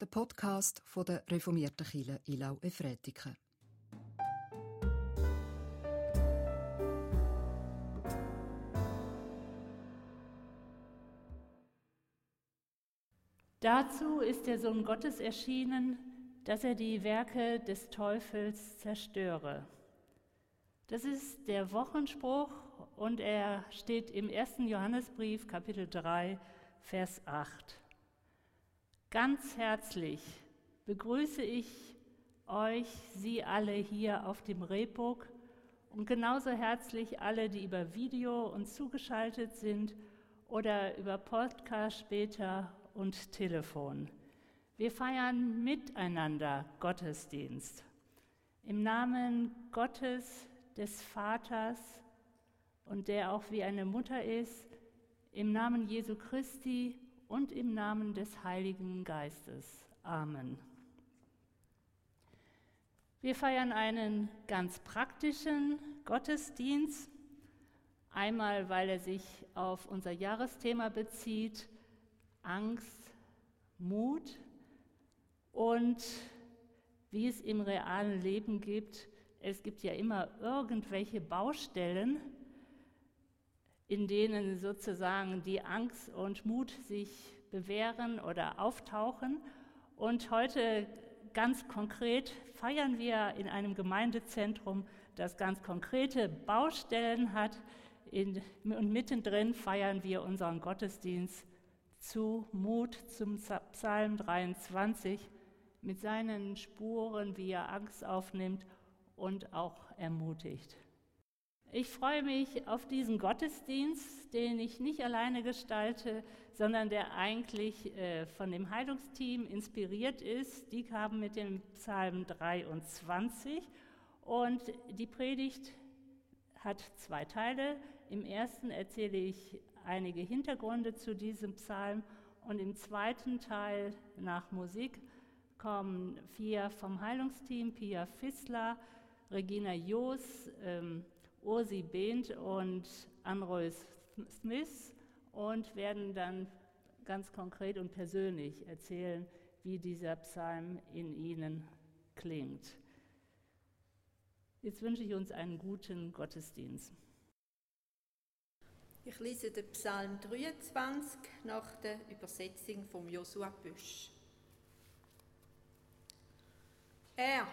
der Podcast von der reformierten Kirche Ilau Efretiken. Dazu ist der Sohn Gottes erschienen, dass er die Werke des Teufels zerstöre. Das ist der Wochenspruch und er steht im ersten Johannesbrief Kapitel 3 Vers 8. Ganz herzlich begrüße ich euch, Sie alle hier auf dem Rehburg und genauso herzlich alle, die über Video uns zugeschaltet sind oder über Podcast später und Telefon. Wir feiern miteinander Gottesdienst. Im Namen Gottes, des Vaters und der auch wie eine Mutter ist, im Namen Jesu Christi und im Namen des Heiligen Geistes. Amen. Wir feiern einen ganz praktischen Gottesdienst. Einmal, weil er sich auf unser Jahresthema bezieht, Angst, Mut und wie es im realen Leben gibt. Es gibt ja immer irgendwelche Baustellen, in denen sozusagen die Angst und Mut sich bewähren oder auftauchen. Und heute ganz konkret feiern wir in einem Gemeindezentrum, das ganz konkrete Baustellen hat. In, und mittendrin feiern wir unseren Gottesdienst zu Mut zum Psalm 23 mit seinen Spuren, wie er Angst aufnimmt und auch ermutigt. Ich freue mich auf diesen Gottesdienst, den ich nicht alleine gestalte, sondern der eigentlich äh, von dem Heilungsteam inspiriert ist. Die kamen mit dem Psalm 23 und die Predigt hat zwei Teile. Im ersten erzähle ich einige Hintergründe zu diesem Psalm und im zweiten Teil nach Musik kommen vier vom Heilungsteam, Pia Fissler, Regina Joos, ähm, Ursi Behnt und Anroy Smith und werden dann ganz konkret und persönlich erzählen, wie dieser Psalm in ihnen klingt. Jetzt wünsche ich uns einen guten Gottesdienst. Ich lese den Psalm 23 nach der Übersetzung von Josua Büsch. Er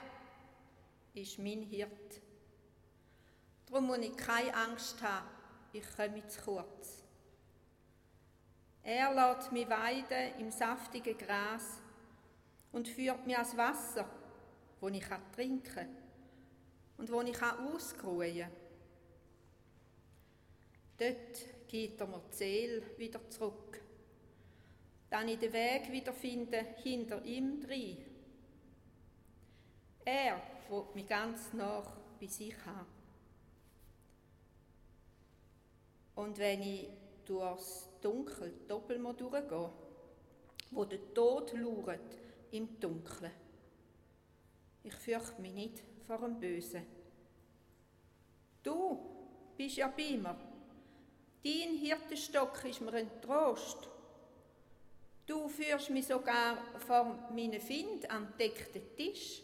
ist mein Hirt Darum muss ich keine Angst haben, ich komme zu kurz. Er lässt mich weiden im saftigen Gras und führt mich ans Wasser, wo ich trinken kann und wo ich ausruhen kann. Dort geht er mir die Seele wieder zurück. Dann ich den Weg wiederfinde hinter ihm drin. Er wird mich ganz nach bei sich haben. Und wenn ich durchs Dunkel doppelt mal durchgehe, wo der Tod lauert im Dunkeln, ich fürchte mich nicht vor dem Bösen. Du bist ja bei mir. Dein Hirtenstock ist mir ein Trost. Du führst mich sogar vor meinen Find an den deckten Tisch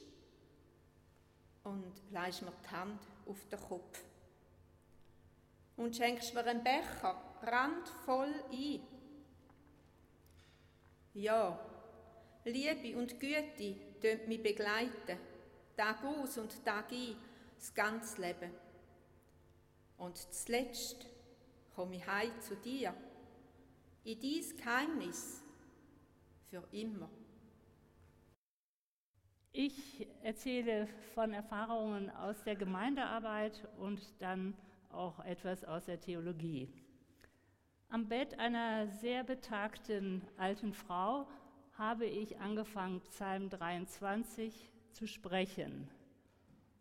und leist mir die Hand auf den Kopf und schenkst mir einen Becher randvoll ein. Ja, Liebe und Güte tönt mich begleiten, Tag aus und Tag ein, das ganze Leben. Und zuletzt komme ich heim zu dir, in dies Geheimnis, für immer. Ich erzähle von Erfahrungen aus der Gemeindearbeit und dann auch etwas aus der Theologie. Am Bett einer sehr betagten alten Frau habe ich angefangen, Psalm 23 zu sprechen.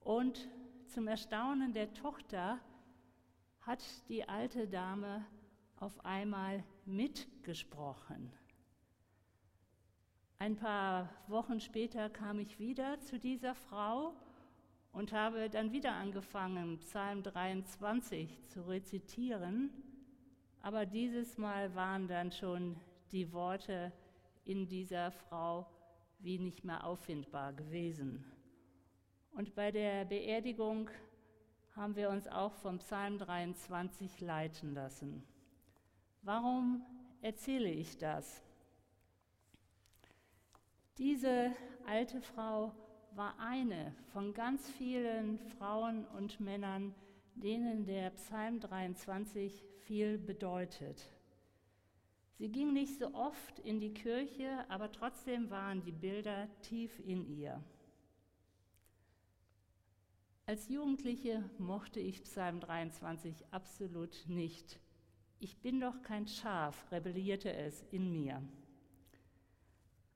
Und zum Erstaunen der Tochter hat die alte Dame auf einmal mitgesprochen. Ein paar Wochen später kam ich wieder zu dieser Frau und habe dann wieder angefangen, Psalm 23 zu rezitieren, aber dieses Mal waren dann schon die Worte in dieser Frau wie nicht mehr auffindbar gewesen. Und bei der Beerdigung haben wir uns auch vom Psalm 23 leiten lassen. Warum erzähle ich das? Diese alte Frau war eine von ganz vielen Frauen und Männern, denen der Psalm 23 viel bedeutet. Sie ging nicht so oft in die Kirche, aber trotzdem waren die Bilder tief in ihr. Als Jugendliche mochte ich Psalm 23 absolut nicht. Ich bin doch kein Schaf, rebellierte es in mir.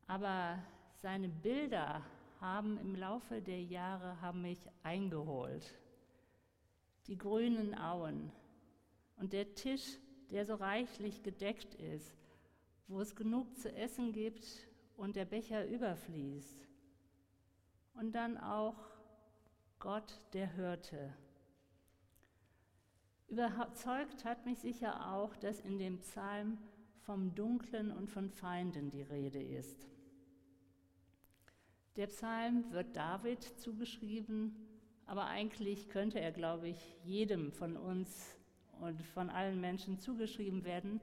Aber seine Bilder haben im Laufe der Jahre haben mich eingeholt. Die grünen Auen und der Tisch, der so reichlich gedeckt ist, wo es genug zu essen gibt und der Becher überfließt. Und dann auch Gott, der hörte. Überzeugt hat mich sicher auch, dass in dem Psalm vom Dunklen und von Feinden die Rede ist. Der Psalm wird David zugeschrieben, aber eigentlich könnte er, glaube ich, jedem von uns und von allen Menschen zugeschrieben werden,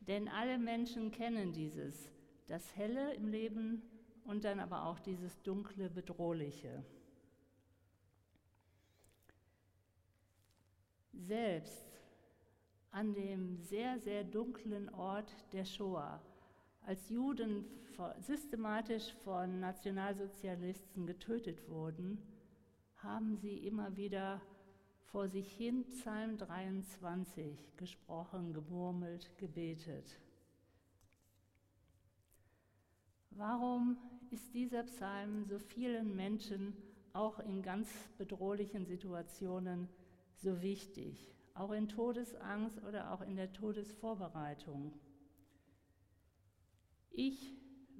denn alle Menschen kennen dieses, das Helle im Leben und dann aber auch dieses dunkle, bedrohliche. Selbst an dem sehr, sehr dunklen Ort der Shoah als Juden systematisch von Nationalsozialisten getötet wurden, haben sie immer wieder vor sich hin Psalm 23 gesprochen, gemurmelt, gebetet. Warum ist dieser Psalm so vielen Menschen auch in ganz bedrohlichen Situationen so wichtig, auch in Todesangst oder auch in der Todesvorbereitung? Ich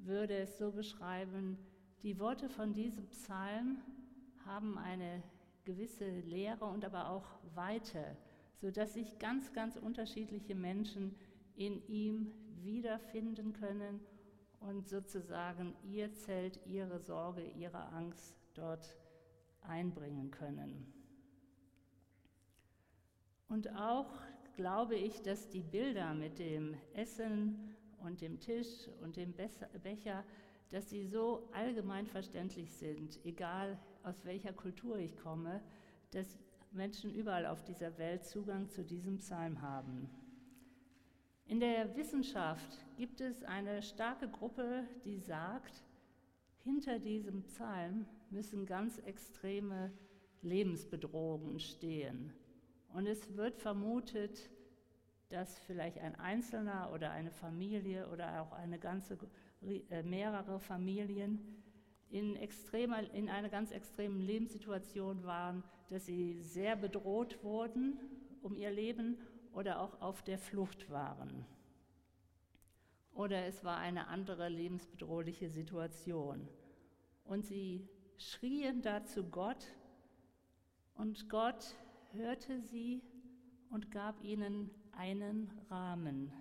würde es so beschreiben, die Worte von diesem Psalm haben eine gewisse Lehre und aber auch Weite, sodass sich ganz, ganz unterschiedliche Menschen in ihm wiederfinden können und sozusagen ihr Zelt, ihre Sorge, ihre Angst dort einbringen können. Und auch glaube ich, dass die Bilder mit dem Essen und dem Tisch und dem Becher, dass sie so allgemein verständlich sind, egal aus welcher Kultur ich komme, dass Menschen überall auf dieser Welt Zugang zu diesem Psalm haben. In der Wissenschaft gibt es eine starke Gruppe, die sagt, hinter diesem Psalm müssen ganz extreme Lebensbedrohungen stehen. Und es wird vermutet, dass vielleicht ein Einzelner oder eine Familie oder auch eine ganze, äh, mehrere Familien in, extremer, in einer ganz extremen Lebenssituation waren, dass sie sehr bedroht wurden um ihr Leben oder auch auf der Flucht waren. Oder es war eine andere lebensbedrohliche Situation. Und sie schrien da zu Gott und Gott hörte sie und gab ihnen einen Rahmen.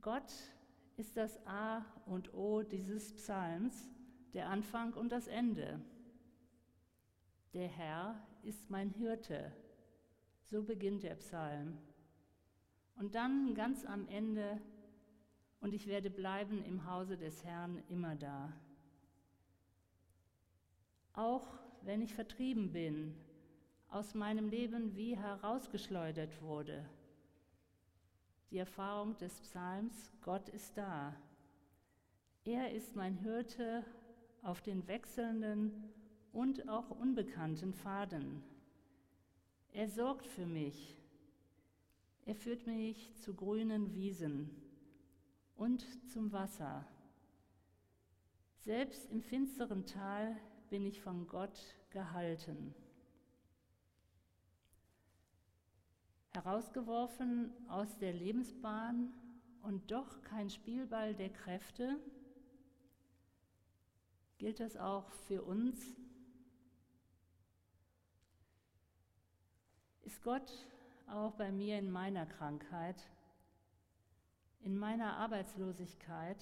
Gott ist das A und O dieses Psalms, der Anfang und das Ende. Der Herr ist mein Hirte. So beginnt der Psalm. Und dann ganz am Ende, und ich werde bleiben im Hause des Herrn immer da. Auch wenn ich vertrieben bin aus meinem Leben wie herausgeschleudert wurde. Die Erfahrung des Psalms, Gott ist da. Er ist mein Hirte auf den wechselnden und auch unbekannten Pfaden. Er sorgt für mich. Er führt mich zu grünen Wiesen und zum Wasser. Selbst im finsteren Tal bin ich von Gott gehalten. Herausgeworfen aus der Lebensbahn und doch kein Spielball der Kräfte? Gilt das auch für uns? Ist Gott auch bei mir in meiner Krankheit? in meiner Arbeitslosigkeit?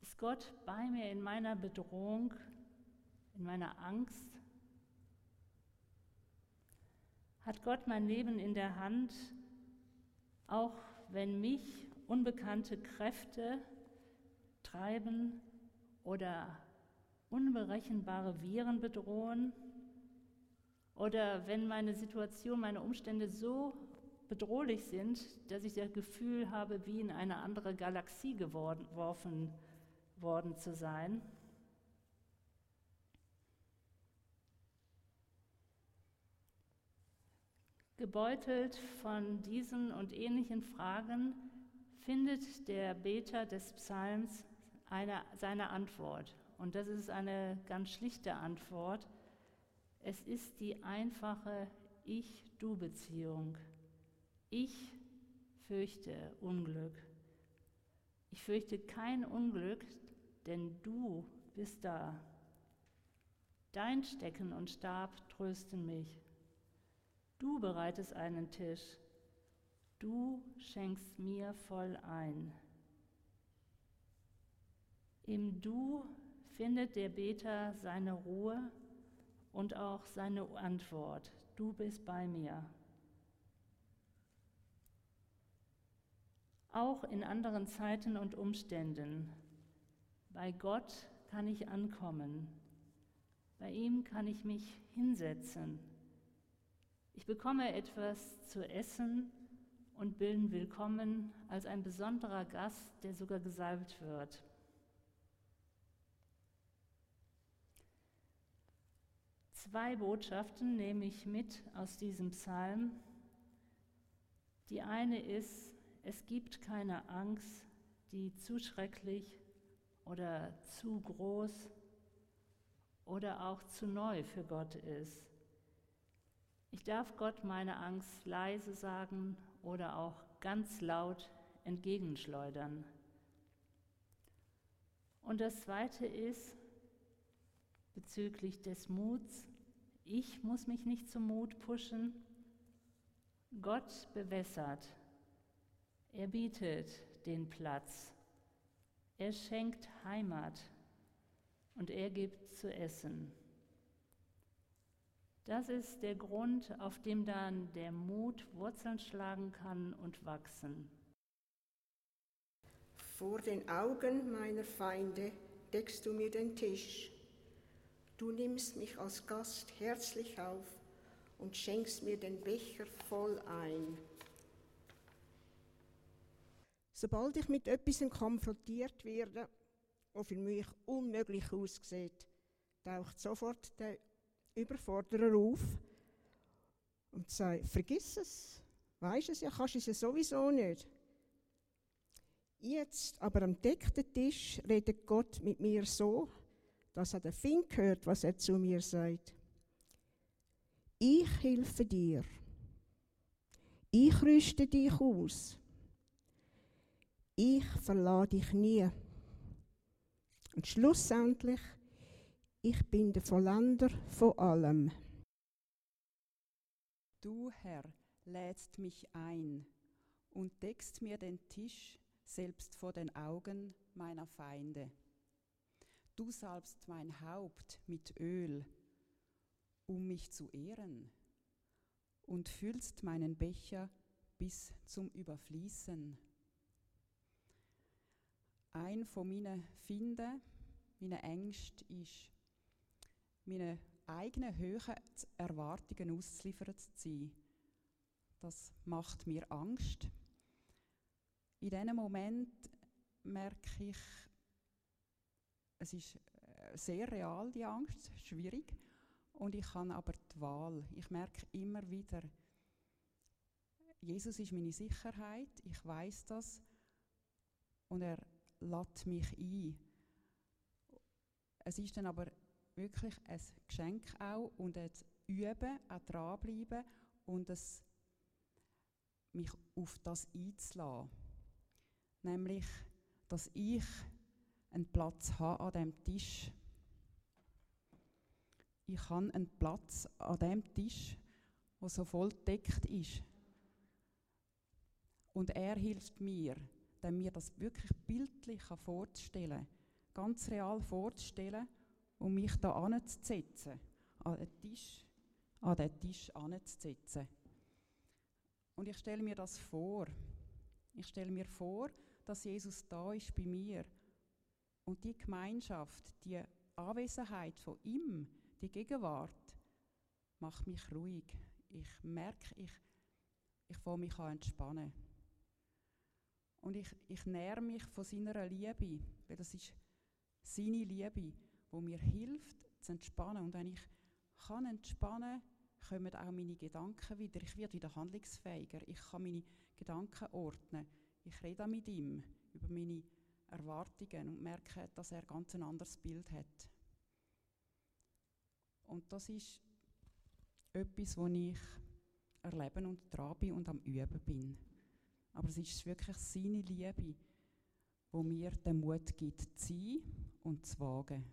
Ist Gott bei mir in meiner Bedrohung, in meiner Angst? Hat Gott mein Leben in der Hand, auch wenn mich unbekannte Kräfte treiben oder unberechenbare Viren bedrohen? Oder wenn meine Situation, meine Umstände so bedrohlich sind, dass ich das Gefühl habe, wie in eine andere Galaxie geworfen worden zu sein. Gebeutelt von diesen und ähnlichen Fragen findet der Beter des Psalms eine, seine Antwort. Und das ist eine ganz schlichte Antwort. Es ist die einfache Ich-Du-Beziehung. Ich fürchte Unglück. Ich fürchte kein Unglück, denn du bist da. Dein Stecken und Stab trösten mich. Du bereitest einen Tisch. Du schenkst mir voll ein. Im Du findet der Beter seine Ruhe und auch seine Antwort. Du bist bei mir. Auch in anderen Zeiten und Umständen. Bei Gott kann ich ankommen. Bei ihm kann ich mich hinsetzen. Ich bekomme etwas zu essen und bin willkommen als ein besonderer Gast, der sogar gesalbt wird. Zwei Botschaften nehme ich mit aus diesem Psalm. Die eine ist, es gibt keine Angst, die zu schrecklich oder zu groß oder auch zu neu für Gott ist. Ich darf Gott meine Angst leise sagen oder auch ganz laut entgegenschleudern. Und das Zweite ist bezüglich des Muts, ich muss mich nicht zum Mut pushen. Gott bewässert. Er bietet den Platz. Er schenkt Heimat und er gibt zu essen. Das ist der Grund, auf dem dann der Mut Wurzeln schlagen kann und wachsen. Vor den Augen meiner Feinde deckst du mir den Tisch Du nimmst mich als Gast herzlich auf und schenkst mir den Becher voll ein. Sobald ich mit etwas konfrontiert werde, was für mich unmöglich aussieht, taucht sofort der Überforderer auf und sagt, vergiss es, weisst es ja, kannst es ja sowieso nicht. Jetzt aber am deckten Tisch redet Gott mit mir so, dass er der Fink hört, was er zu mir sagt. Ich helfe dir. Ich rüste dich aus. Ich verlade dich nie. Und schlussendlich, ich bin der Vollender von allem. Du, Herr, lädst mich ein und deckst mir den Tisch selbst vor den Augen meiner Feinde. Du salbst mein Haupt mit Öl, um mich zu ehren, und füllst meinen Becher bis zum Überfließen. Ein von meinen Finden, meinen Ängsten ist, meine eigenen hohen Erwartungen auszuliefern zu sein. Das macht mir Angst. In diesem Moment merke ich, es ist äh, sehr real, die Angst, schwierig. Und ich habe aber die Wahl. Ich merke immer wieder, Jesus ist meine Sicherheit, ich weiß das und er lädt mich ein. Es ist dann aber wirklich ein Geschenk auch und ein Üben, auch dranbleiben und es, mich auf das einzulassen. Nämlich, dass ich einen Platz haben an dem Tisch. Ich habe einen Platz an dem Tisch, wo so voll deckt ist. Und er hilft mir, mir das wirklich bildlich vorzustellen, ganz real vorzustellen und mich da anzusetzen, an den Tisch, an den Tisch anzusetzen. Und ich stelle mir das vor. Ich stelle mir vor, dass Jesus da ist bei mir und die Gemeinschaft, die Anwesenheit von ihm, die Gegenwart, macht mich ruhig. Ich merke, ich, ich fange mich an entspannen. Und ich, ich nähere mich von seiner Liebe, weil das ist seine Liebe, wo mir hilft zu entspannen. Und wenn ich kann entspannen, kommen auch meine Gedanken wieder. Ich werde wieder handlungsfähiger. Ich kann meine Gedanken ordnen. Ich rede mit ihm über meine Erwartungen und merke, dass er ganz ein anderes Bild hat. Und das ist etwas, wo ich erleben und dran bin und am Üben bin. Aber es ist wirklich seine Liebe, wo mir den Mut gibt, zu sein und zu wagen.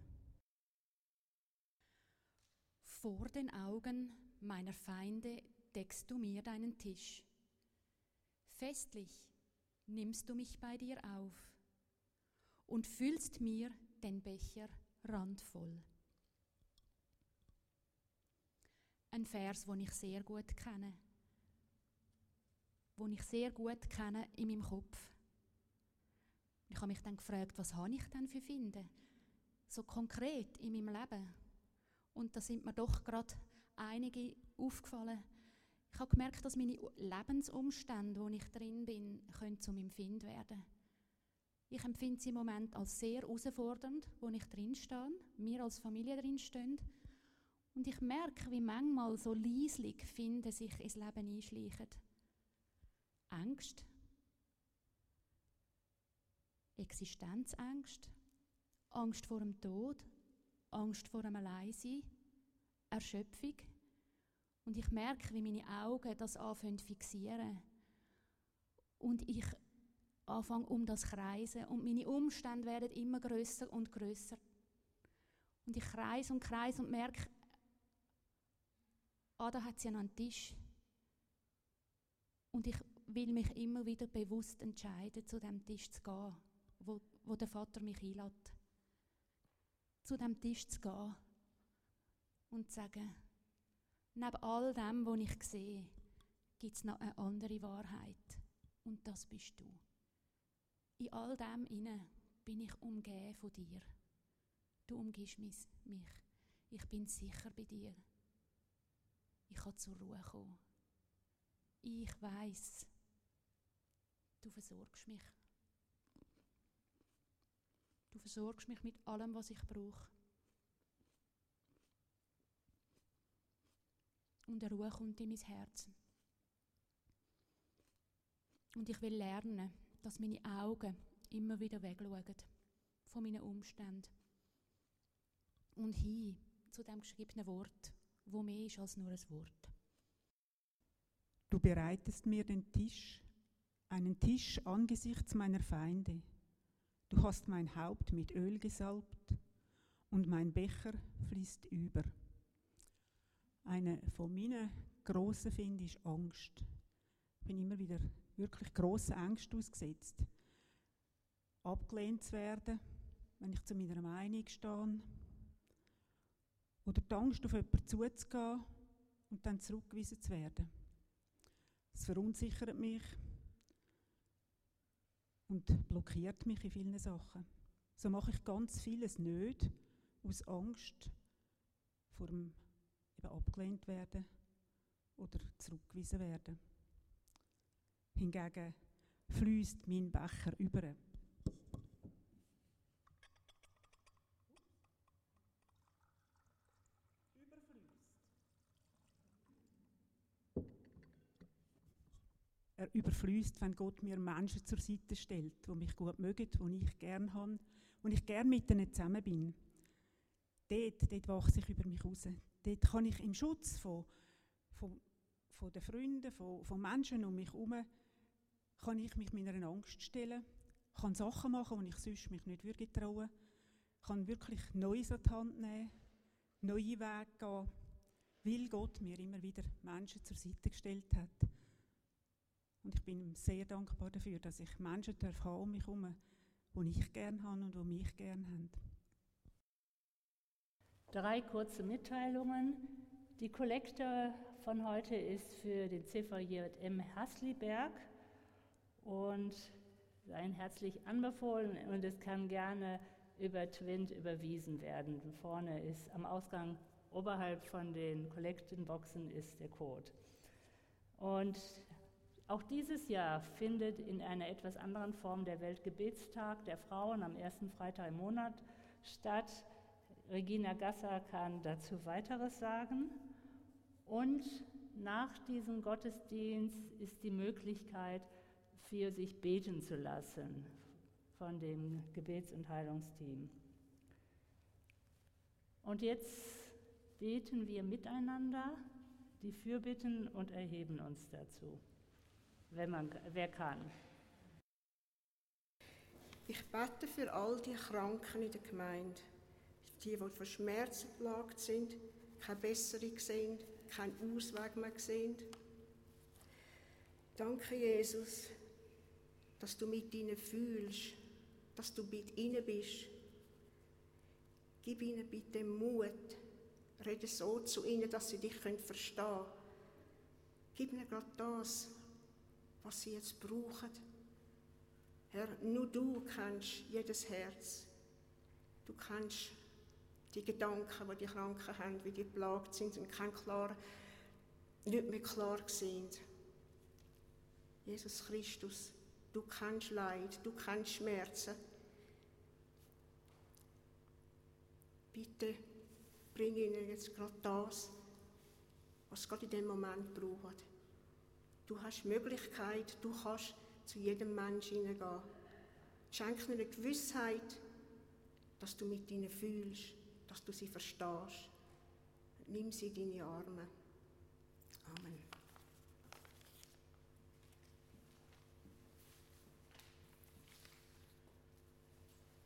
Vor den Augen meiner Feinde deckst du mir deinen Tisch. Festlich nimmst du mich bei dir auf und füllst mir den Becher randvoll. Ein Vers, den ich sehr gut kenne wo ich sehr gut kenne in meinem Kopf. Ich habe mich dann gefragt, was habe ich denn für Finden? So konkret in meinem Leben. Und da sind mir doch gerade einige aufgefallen. Ich habe gemerkt, dass meine Lebensumstände, wo ich drin bin, können zu meinem Find werden. Ich empfinde sie im Moment als sehr herausfordernd, wo ich drin stehe, wir als Familie drin stehen. Und ich merke, wie manchmal so leislich Finden sich ins Leben einschleichen. Angst, Existenzangst, Angst vor dem Tod, Angst vor dem Alleinsein, Erschöpfung. Und ich merke, wie meine Augen das anfangen zu fixieren. Und ich anfange um das kreisen und meine Umstände werden immer größer und größer. Und ich kreise und kreise und merke, ah, da hat sie einen Tisch. Und ich will mich immer wieder bewusst entscheiden, zu dem Tisch zu gehen, wo, wo der Vater mich einlädt. Zu dem Tisch zu gehen und zu sagen, neben all dem, was ich sehe, gibt es noch eine andere Wahrheit. Und das bist du. In all dem inne bin ich umgeben von dir. Du umgibst mich. Ich bin sicher bei dir. Ich kann zur Ruhe kommen. Ich weiß, Du versorgst mich. Du versorgst mich mit allem, was ich brauche. Und eine Ruhe kommt in mein Herz. Und ich will lernen, dass meine Augen immer wieder wegschauen von meinen Umständen und hin zu dem geschriebenen Wort, wo mehr ist als nur ein Wort. Du bereitest mir den Tisch einen Tisch angesichts meiner Feinde. Du hast mein Haupt mit Öl gesalbt und mein Becher fließt über. Eine von meinen grossen finde ist Angst. Ich bin immer wieder wirklich grossen Angst ausgesetzt. Abgelehnt zu werden, wenn ich zu meiner Meinung stehe. Oder die Angst, auf jemanden zuzugehen und dann zurückgewiesen zu werden. Es verunsichert mich, und blockiert mich in vielen Sachen. So mache ich ganz vieles nicht aus Angst vor dem eben abgelehnt werden oder zurückgewiesen werden. Hingegen fließt mein Becher über. Er überfließt, wenn Gott mir Menschen zur Seite stellt, die mich gut mögen, die ich gern habe, wo ich gern mit ihnen zusammen bin. Dort, dort wachse ich über mich raus. Dort kann ich im Schutz von, von, von den Freunden, von, von Menschen um mich herum, kann ich mich meiner Angst stellen, kann Sachen machen, die ich sonst mich nicht würde trauen, kann wirklich Neues an die Hand nehmen, neue Wege gehen, weil Gott mir immer wieder Menschen zur Seite gestellt hat Und ich bin ihm sehr dankbar dafür, dass ich Menschen darf haben um mich herum, die ich gerne habe und die mich gerne haben. Drei kurze Mitteilungen. Die Kollekte von heute ist für den CVJM Hasliberg und ein herzlich anbefohlen und es kann gerne über Twint überwiesen werden. Vorne ist am Ausgang oberhalb von den Kollektenboxen ist der Code. Und auch dieses Jahr findet in einer etwas anderen Form der Weltgebetstag der Frauen am ersten Freitag im Monat statt. Regina Gasser kann dazu weiteres sagen. Und nach diesem Gottesdienst ist die Möglichkeit, für sich beten zu lassen von dem Gebets- und Heilungsteam. Und jetzt beten wir miteinander die Fürbitten und erheben uns dazu wenn man, wer kann. Ich bete für all die Kranken in der Gemeinde, die, die von Schmerzen plagt sind, keine Besserung sehen, keinen Ausweg mehr sehen. Danke, Jesus, dass du mit ihnen fühlst, dass du mit ihnen bist. Gib ihnen bitte Mut. Rede so zu ihnen, dass sie dich verstehen können. Gib ihnen gerade das, was sie jetzt brauchen. Herr, nur du kennst jedes Herz. Du kennst die Gedanken, die die Kranken haben, wie die plagt sind und kein klar, nicht mehr klar sind. Jesus Christus, du kennst Leid, du kennst Schmerzen. Bitte bring ihnen jetzt gerade das, was gerade in dem Moment brauchen. Du hast Möglichkeit, du kannst zu jedem Menschen hineingehen. Schenk ihnen eine Gewissheit, dass du mit ihnen fühlst, dass du sie verstehst. Nimm sie in deine Arme. Amen.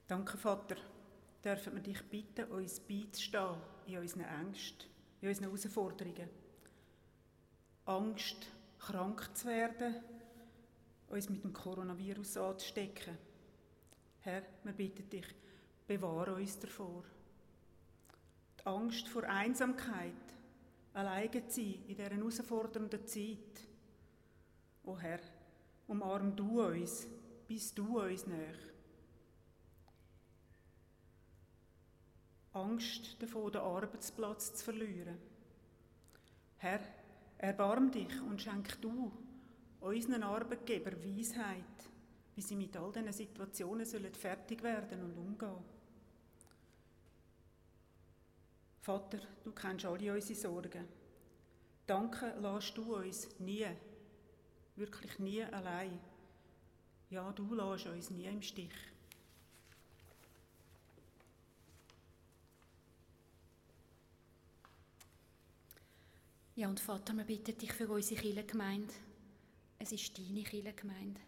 Danke, Vater. Dürfen wir dich bitten, uns beizustehen in unseren Ängsten, in unseren Herausforderungen. Angst krank zu werden, uns mit dem Coronavirus anzustecken. Herr, wir bitten dich, bewahre uns davor. Die Angst vor Einsamkeit, alleine zu sein in dieser herausfordernden Zeit. O Herr, umarm du uns, bist du uns näher. Angst davor, den Arbeitsplatz zu verlieren. Herr, Erbarm dich und schenk du unseren Arbeitgeber Weisheit, wie sie mit all diesen Situationen sollen fertig werden und umgehen. Vater, du kennst alle unsere Sorgen. Danke lässt du uns nie, wirklich nie allein. Ja, du lässt uns nie im Stich. Ja, und Vater, wir bitten dich für unsere Kirchengemeinde. Es ist deine Kirchengemeinde.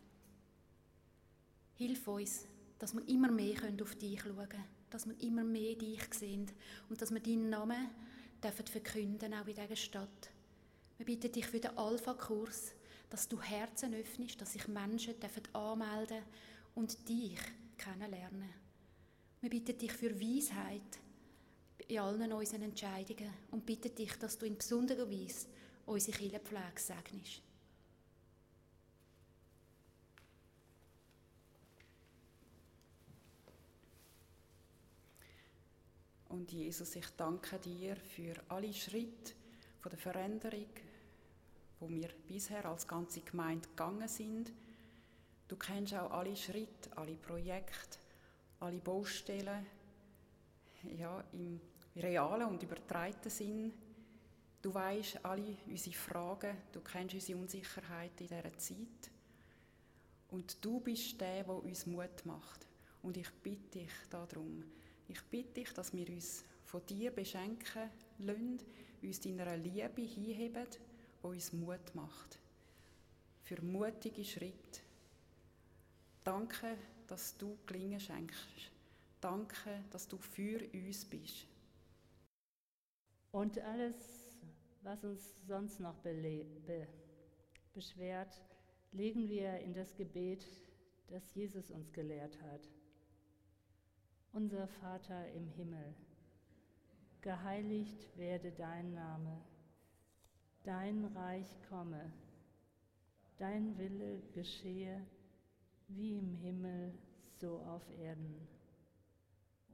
Hilf uns, dass wir immer mehr auf dich schauen können, dass wir immer mehr dich sehen und dass wir deinen Namen dürfen verkünden, auch in dieser Stadt. Wir bitten dich für den Alpha-Kurs, dass du Herzen öffnest, dass sich Menschen dürfen anmelden und dich kennenlernen. Wir bitten dich für Weisheit, in allen unseren Entscheidungen und bitte dich, dass du in besonderer Weise unsere Kirchenpflege segnest. Und Jesus, ich danke dir für alle Schritte von der Veränderung, wo wir bisher als ganze Gemeinde gegangen sind. Du kennst auch alle Schritte, alle Projekte, alle Baustellen, ja, im realen und übertreibten Sinn. Du weißt alle unsere Fragen, du kennst unsere Unsicherheit in dieser Zeit. Und du bist der, der uns Mut macht. Und ich bitte dich darum, ich bitte dich, dass wir uns von dir beschenken lassen, uns deiner Liebe hinheben, die uns Mut macht. Für mutige Schritte. Danke, dass du Gelingen schenkst. Danke, dass du für uns bist. Und alles, was uns sonst noch be beschwert, legen wir in das Gebet, das Jesus uns gelehrt hat. Unser Vater im Himmel, geheiligt werde dein Name, dein Reich komme, dein Wille geschehe wie im Himmel, so auf Erden.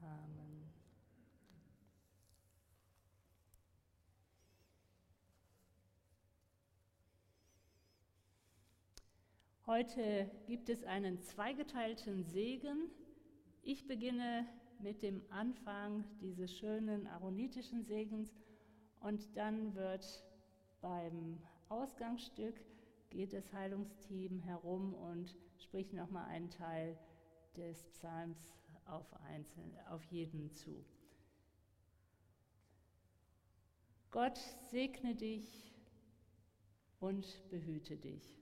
Amen. Heute gibt es einen zweigeteilten Segen. Ich beginne mit dem Anfang dieses schönen aaronitischen Segens und dann wird beim Ausgangsstück geht das Heilungsteam herum und spricht nochmal einen Teil des Psalms auf, einzeln, auf jeden zu. Gott segne dich und behüte dich.